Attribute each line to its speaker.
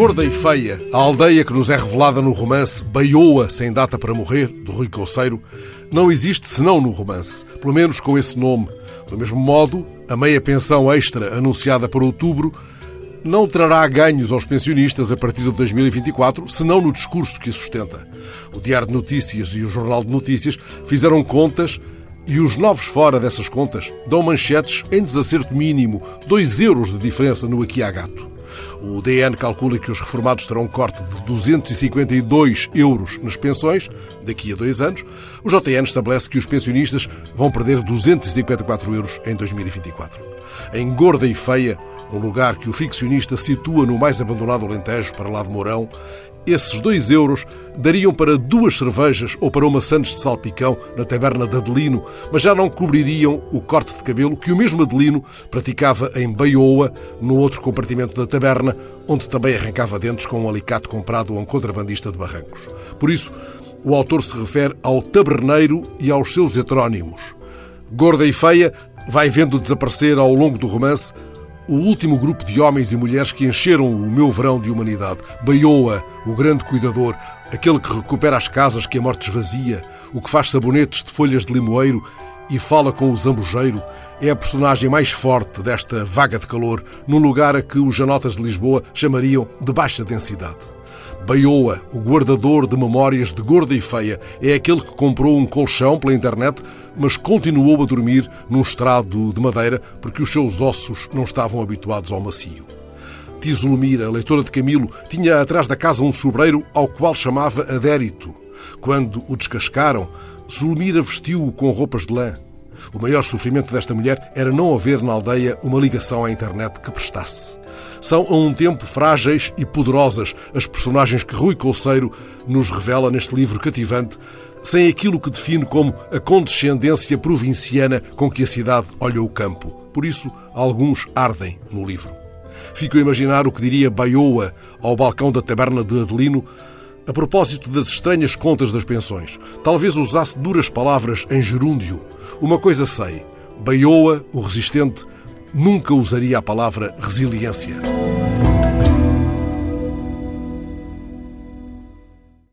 Speaker 1: Gorda e Feia, a aldeia que nos é revelada no romance Baioa Sem Data para Morrer, do Rui Coceiro, não existe senão no romance, pelo menos com esse nome. Do mesmo modo, a meia pensão extra anunciada para outubro não trará ganhos aos pensionistas a partir de 2024, senão no discurso que a sustenta. O Diário de Notícias e o Jornal de Notícias fizeram contas e os novos fora dessas contas dão manchetes em desacerto mínimo, 2 euros de diferença no aqui a gato. O DN calcula que os reformados terão um corte de 252 euros nas pensões daqui a dois anos. O JN estabelece que os pensionistas vão perder 254 euros em 2024. Em Gorda e Feia, um lugar que o ficcionista situa no mais abandonado Alentejo, para lá de Mourão, esses dois euros dariam para duas cervejas ou para uma sandes de salpicão na taberna de Adelino, mas já não cobririam o corte de cabelo que o mesmo Adelino praticava em Baioa, no outro compartimento da taberna, onde também arrancava dentes com um alicate comprado a um contrabandista de Barrancos. Por isso, o autor se refere ao taberneiro e aos seus heterónimos. Gorda e feia vai vendo desaparecer ao longo do romance o último grupo de homens e mulheres que encheram o meu verão de humanidade. Baioa, o grande cuidador, aquele que recupera as casas que a morte esvazia, o que faz sabonetes de folhas de limoeiro e fala com o zambujeiro, é a personagem mais forte desta vaga de calor, num lugar a que os janotas de Lisboa chamariam de baixa densidade. Baioa, o guardador de memórias de gorda e feia, é aquele que comprou um colchão pela internet, mas continuou a dormir num estrado de madeira porque os seus ossos não estavam habituados ao macio. Tisolmira, leitora de Camilo, tinha atrás da casa um sobreiro ao qual chamava Adérito. Quando o descascaram, Zulmira vestiu-o com roupas de lã. O maior sofrimento desta mulher era não haver na aldeia uma ligação à internet que prestasse. São a um tempo frágeis e poderosas as personagens que Rui Colseiro nos revela neste livro cativante, sem aquilo que define como a condescendência provinciana com que a cidade olha o campo. Por isso, alguns ardem no livro. Fico a imaginar o que diria Baioa ao balcão da taberna de Adelino a propósito das estranhas contas das pensões. Talvez usasse duras palavras em gerúndio. Uma coisa sei: Baioa, o resistente, nunca usaria a palavra resiliência.